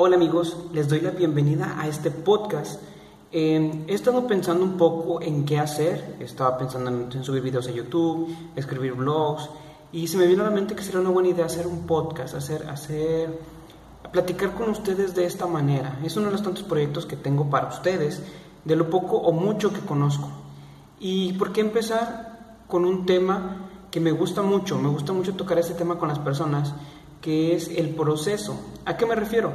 Hola amigos, les doy la bienvenida a este podcast. Eh, he estado pensando un poco en qué hacer, estaba pensando en, subir videos a YouTube, escribir blogs y se me vino a la mente que sería una buena idea hacer un podcast, hacer, hacer, platicar con ustedes de esta manera. Es uno de los tantos proyectos que tengo para ustedes, de lo poco o mucho que conozco. ¿Y por qué empezar con un tema que me gusta mucho? Me gusta mucho tocar este tema con las personas, que es el proceso. ¿A qué me refiero?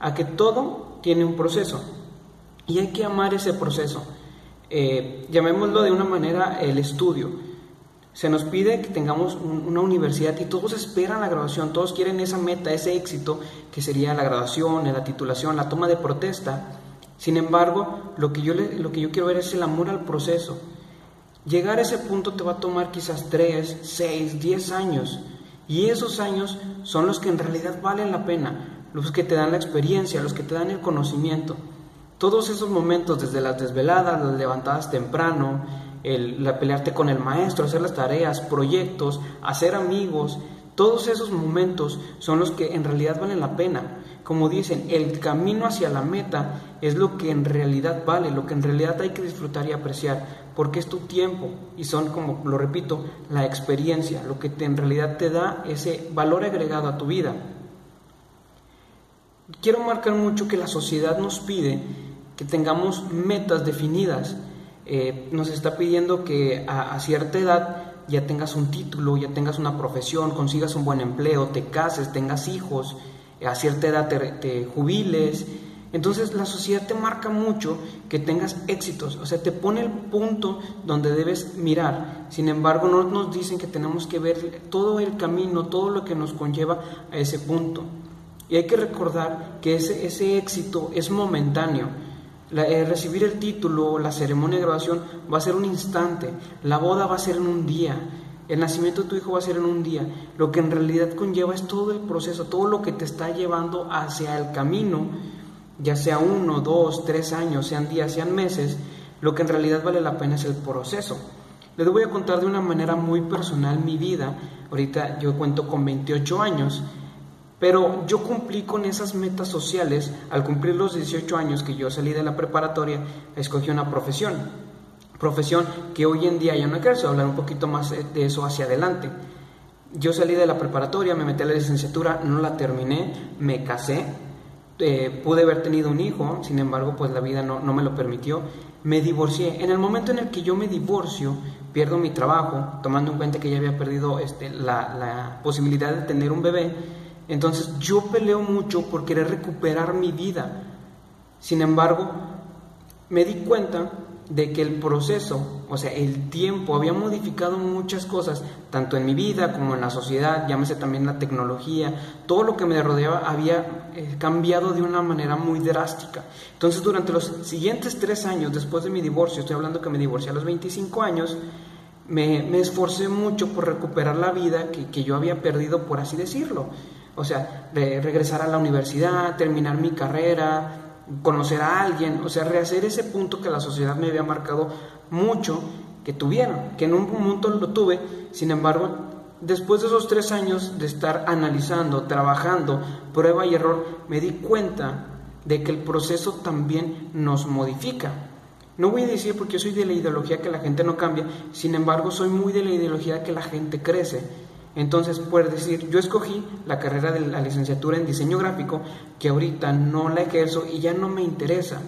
A que todo tiene un proceso y hay que amar ese proceso. Eh, llamémoslo de una manera el estudio. Se nos pide que tengamos una universidad y todos esperan la graduación, todos quieren esa meta, ese éxito que sería la graduación, la titulación, la toma de protesta. Sin embargo, lo que yo, lo que yo quiero ver es el amor al proceso. Llegar a ese punto te va a tomar quizás 3, 6, 10 años. Y esos años son los que en realidad valen la pena los que te dan la experiencia, los que te dan el conocimiento. Todos esos momentos, desde las desveladas, las levantadas temprano, el, la pelearte con el maestro, hacer las tareas, proyectos, hacer amigos, todos esos momentos son los que en realidad valen la pena. Como dicen, el camino hacia la meta es lo que en realidad vale, lo que en realidad hay que disfrutar y apreciar, porque es tu tiempo y son, como lo repito, la experiencia, lo que en realidad te da ese valor agregado a tu vida quiero marcar mucho que la sociedad nos pide que tengamos metas definidas. Eh, nos está pidiendo que a, cierta edad ya tengas un título, ya tengas una profesión, consigas un buen empleo, te cases, tengas hijos, a cierta edad te, jubiles. Entonces la sociedad te marca mucho que tengas éxitos, o sea, te pone el punto donde debes mirar. Sin embargo, no nos dicen que tenemos que ver todo el camino, todo lo que nos conlleva a ese punto. Y hay que recordar que ese, ese éxito es momentáneo. Eh, recibir el título, la ceremonia de graduación va a ser un instante, la boda va a ser en un día, el nacimiento de tu hijo va a ser en un día. Lo que en realidad conlleva es todo el proceso, todo lo que te está llevando hacia el camino, ya sea uno, dos, tres años, sean días, sean meses, lo que en realidad vale la pena es el proceso. Les voy a contar de una manera muy personal mi vida. Ahorita yo cuento con 28 años pero yo cumplí con esas metas sociales al cumplir los 18 años que yo salí de la preparatoria, escogí una profesión. Profesión que hoy en día ya no ejerzo, hablar un poquito más de eso hacia adelante. Yo salí de la preparatoria, me metí a la licenciatura, no la terminé, me casé, eh, pude haber tenido un hijo, sin embargo, pues la vida no, me lo permitió. Me divorcié. En el momento en el que yo me divorcio, pierdo mi trabajo, tomando en cuenta que ya había perdido este, la, la posibilidad de tener un bebé, entonces yo peleo mucho por querer recuperar mi vida. Sin embargo, me di cuenta de que el proceso, o sea, el tiempo había modificado muchas cosas, tanto en mi vida como en la sociedad, llámese también la tecnología, todo lo que me rodeaba había eh, cambiado de una manera muy drástica. Entonces, durante los siguientes tres años después de mi divorcio, estoy hablando que me divorcié a los 25 años, me, esforcé mucho por recuperar la vida que, que yo había perdido, por así decirlo. O sea, regresar a la universidad, terminar mi carrera, conocer a alguien, o sea, rehacer ese punto que la sociedad me había marcado mucho que tuviera, que en un momento lo tuve, sin embargo, después de esos tres años de estar analizando, trabajando, prueba y error, me di cuenta de que el proceso también nos modifica. No voy a decir porque soy de la ideología que la gente no cambia, sin embargo soy muy de la ideología que la gente crece. Entonces, puedes decir, yo escogí la carrera de la licenciatura en diseño gráfico, que ahorita no la ejerzo y ya no me interesa.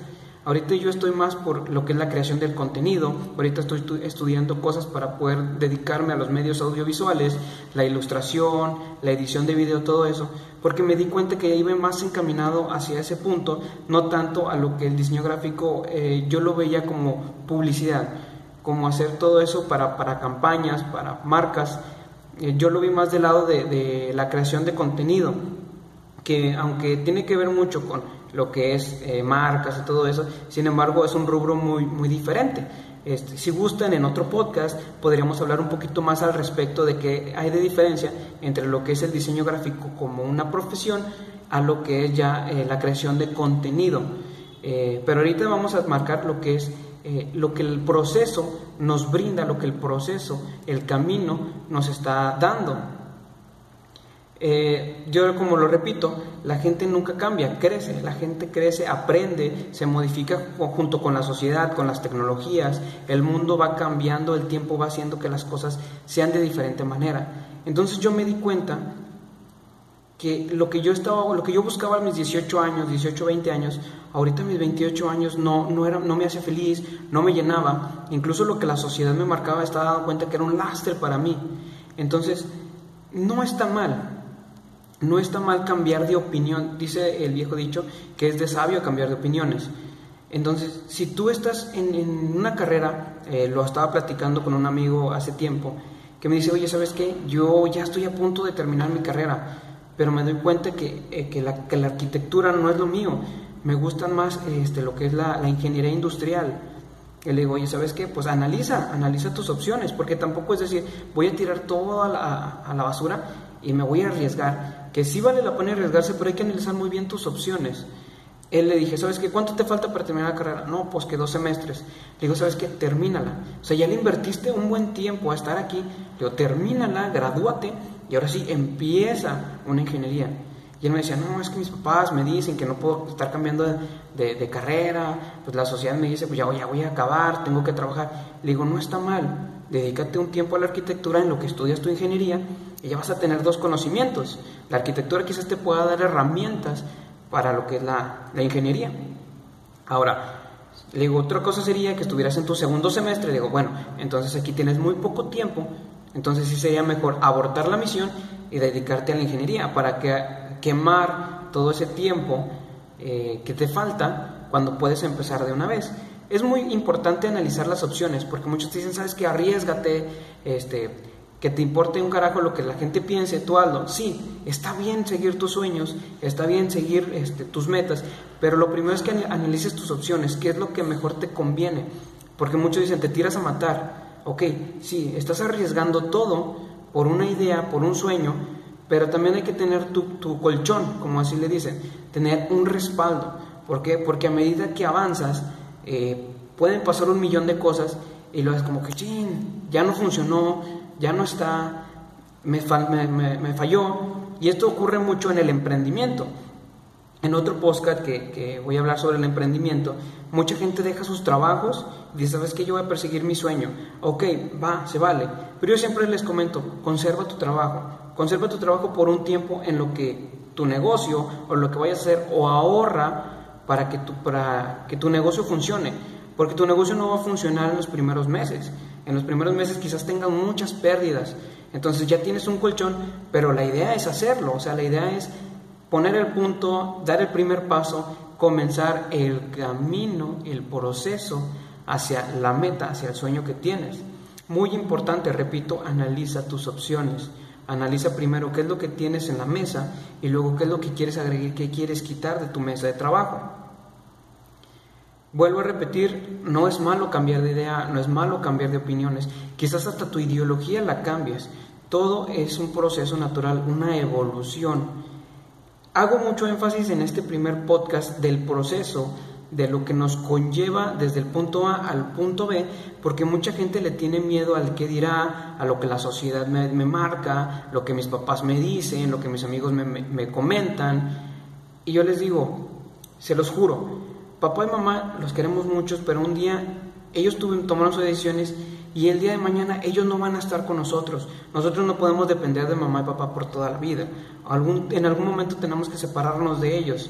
Ahorita yo estoy más por lo que es la creación del contenido, ahorita estoy estudiando cosas para poder dedicarme a los medios audiovisuales, la ilustración, la edición de video, todo eso, porque me di cuenta que iba más encaminado hacia ese punto, no tanto a lo que el diseño gráfico eh, yo lo veía como publicidad, como hacer todo eso para, para campañas, para marcas, yo lo vi más del lado de, la creación de contenido, que aunque tiene que ver mucho con lo que es eh, marcas y todo eso, sin embargo es un rubro muy, muy diferente. Este, si gustan, en otro podcast podríamos hablar un poquito más al respecto de qué hay de diferencia entre lo que es el diseño gráfico como una profesión a lo que es ya eh, la creación de contenido. pero ahorita vamos a marcar lo que es eh, lo que el proceso nos brinda, lo que el proceso, el camino nos está dando. Eh, yo como lo repito, la gente nunca cambia, crece, la gente crece, aprende, se modifica junto con la sociedad, con las tecnologías, el mundo va cambiando, el tiempo va haciendo que las cosas sean de diferente manera. Entonces yo me di cuenta que lo que yo estaba, lo que yo buscaba a mis 18 años, 18, 20 años, ahorita a mis 28 años no, no, era, no me hacía feliz, no me llenaba, incluso lo que la sociedad me marcaba estaba dando cuenta que era un lastre para mí. Entonces, no está mal, no está mal cambiar de opinión, dice el viejo dicho, que es de sabio cambiar de opiniones. Entonces, si tú estás en, una carrera, eh, lo estaba platicando con un amigo hace tiempo, que me dice, oye, ¿sabes qué? Yo ya estoy a punto de terminar mi carrera, pero me doy cuenta que, eh, que, la, que la, arquitectura no es lo mío, me gusta más este, lo que es la, la ingeniería industrial. Y le digo, oye, ¿sabes qué? Pues analiza, analiza tus opciones, porque tampoco es decir, voy a tirar todo a la, a la basura y me voy a arriesgar, que sí vale la pena arriesgarse, pero hay que analizar muy bien tus opciones. Él le dije, ¿sabes qué? ¿Cuánto te falta para terminar la carrera? No, pues que dos semestres. Le digo, ¿sabes qué? Termínala. O sea, ya le invertiste un buen tiempo a estar aquí. Le digo, termínala, gradúate y ahora sí empieza una ingeniería. Y él me decía, no, es que mis papás me dicen que no puedo estar cambiando de, carrera, pues la sociedad me dice, pues ya, ya voy a acabar, tengo que trabajar. Le digo, no está mal, dedícate un tiempo a la arquitectura en lo que estudias tu ingeniería y ya vas a tener dos conocimientos. La arquitectura quizás te pueda dar herramientas para lo que es la, la ingeniería. Ahora, le digo, otra cosa sería que estuvieras en tu segundo semestre. Le digo, bueno, entonces aquí tienes muy poco tiempo, entonces sí sería mejor abortar la misión y dedicarte a la ingeniería para que, quemar todo ese tiempo eh, que te falta cuando puedes empezar de una vez es muy importante analizar las opciones, porque muchos te dicen, sabes que arriesgate, este, que te importe un carajo lo que la gente piense, tú hazlo. Sí, está bien seguir tus sueños, está bien seguir este, tus metas, pero lo primero es que analices tus opciones, qué es lo que mejor te conviene, porque muchos dicen, te tiras a matar. Ok, sí, estás arriesgando todo por una idea, por un sueño, pero también hay que tener tu, colchón, como así le dicen, tener un respaldo. ¿Por qué? Porque a medida que avanzas, eh, pueden pasar un millón de cosas y lo es como que, chin, ya no funcionó, ya no está, me, me, falló. Y esto ocurre mucho en el emprendimiento. En otro podcast que, voy a hablar sobre el emprendimiento, mucha gente deja sus trabajos y dice, ¿sabes que Yo voy a perseguir mi sueño. Ok, va, se vale. Pero yo siempre les comento, conserva tu trabajo. Conserva tu trabajo por un tiempo en lo que tu negocio o lo que vayas a hacer o ahorra para que, tu, para que tu negocio funcione. Porque tu negocio no va a funcionar en los primeros meses. En los primeros meses quizás tengan muchas pérdidas. Entonces ya tienes un colchón, pero la idea es hacerlo. O sea, la idea es poner el punto, dar el primer paso, comenzar el camino, el proceso hacia la meta, hacia el sueño que tienes. Muy importante, repito, analiza tus opciones. Analiza primero qué es lo que tienes en la mesa y luego qué es lo que quieres agregar, qué quieres quitar de tu mesa de trabajo. Vuelvo a repetir, no es malo cambiar de idea, no es malo cambiar de opiniones, quizás hasta tu ideología la cambies. Todo es un proceso natural, una evolución. Hago mucho énfasis en este primer podcast del proceso de lo que nos conlleva desde el punto A al punto B, porque mucha gente le tiene miedo al que dirá, a lo que la sociedad me, marca, lo que mis papás me dicen, lo que mis amigos me, comentan. Y yo les digo, se los juro, papá y mamá los queremos muchos, pero un día ellos tomaron sus decisiones y el día de mañana ellos no van a estar con nosotros. Nosotros no podemos depender de mamá y papá por toda la vida. En algún momento tenemos que separarnos de ellos.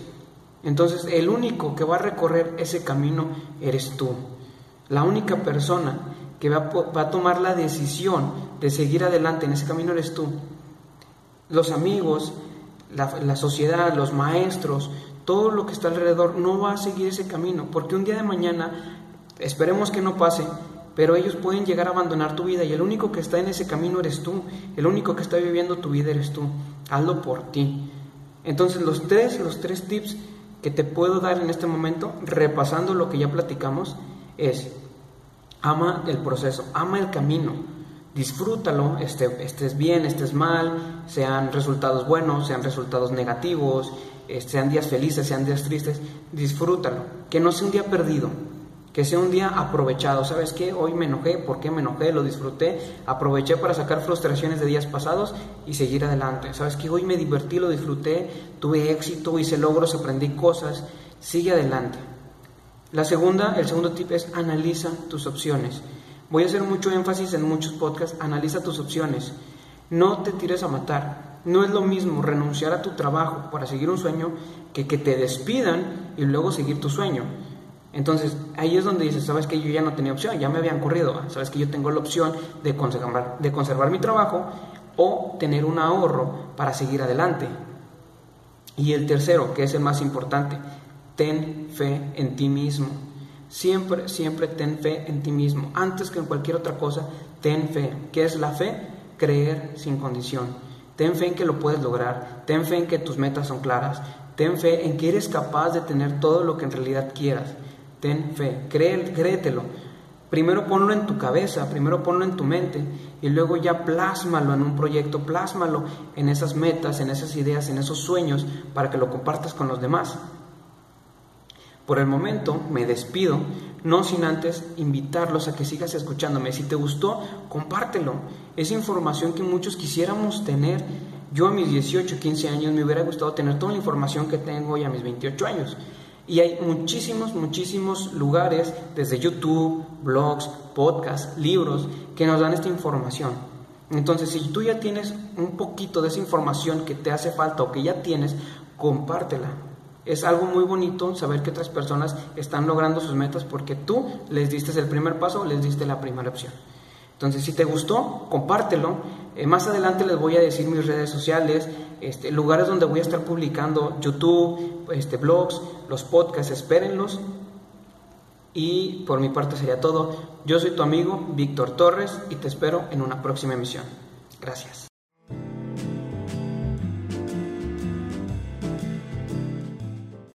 Entonces el único que va a recorrer ese camino eres tú. La única persona que va, a tomar la decisión de seguir adelante en ese camino eres tú. Los amigos, la sociedad, los maestros, todo lo que está alrededor no va a seguir ese camino, porque un día de mañana, esperemos que no pase, pero ellos pueden llegar a abandonar tu vida y el único que está en ese camino eres tú, el único que está viviendo tu vida eres tú. Hazlo por ti. Entonces los tres, los tres tips que te puedo dar en este momento, repasando lo que ya platicamos, es ama el proceso, ama el camino, disfrútalo, este, estés bien, estés mal, sean resultados buenos, sean resultados negativos, eh, sean días felices, sean días tristes, disfrútalo, que no sea un día perdido, Que sea un día aprovechado. ¿Sabes qué? Hoy me enojé. ¿Por qué me enojé? Lo disfruté. Aproveché para sacar frustraciones de días pasados y seguir adelante. ¿Sabes qué? Hoy me divertí, lo disfruté. Tuve éxito, hice logros, aprendí cosas. Sigue adelante. La segunda, el segundo tip es analiza tus opciones. Voy a hacer mucho énfasis en muchos podcasts. Analiza tus opciones. No te tires a matar. No es lo mismo renunciar a tu trabajo para seguir un sueño que que te despidan y luego seguir tu sueño. Entonces, ahí es donde dices, sabes que yo ya no tenía opción, ya me habían corrido, sabes que yo tengo la opción de conservar, de conservar mi trabajo o tener un ahorro para seguir adelante. Y el tercero, que es el más importante, ten fe en ti mismo. Siempre, siempre ten fe en ti mismo. Antes que en cualquier otra cosa, ten fe. ¿Qué es la fe? Creer sin condición. Ten fe en que lo puedes lograr. Ten fe en que tus metas son claras. Ten fe en que eres capaz de tener todo lo que en realidad quieras. Ten fe, créetelo. Primero ponlo en tu cabeza, primero ponlo en tu mente y luego ya plásmalo en un proyecto, plásmalo en esas metas, en esas ideas, en esos sueños para que lo compartas con los demás. Por el momento me despido, no sin antes invitarlos a que sigas escuchándome. Si te gustó, compártelo. Es información que muchos quisiéramos tener. Yo a mis 18, 15 años me hubiera gustado tener toda la información que tengo hoy a mis 28 años. Y hay muchísimos, muchísimos lugares, desde YouTube, blogs, podcasts, libros, que nos dan esta información. Entonces, si tú ya tienes un poquito de esa información que te hace falta o que ya tienes, compártela. Es algo muy bonito saber que otras personas están logrando sus metas porque tú les diste el primer paso, les diste la primera opción. Entonces, si te gustó, compártelo. Eh, más adelante les voy a decir mis redes sociales, este, lugares donde voy a estar publicando, YouTube, este, blogs, los podcasts, espérenlos. Y por mi parte sería todo. Yo soy tu amigo Víctor Torres y te espero en una próxima emisión. Gracias.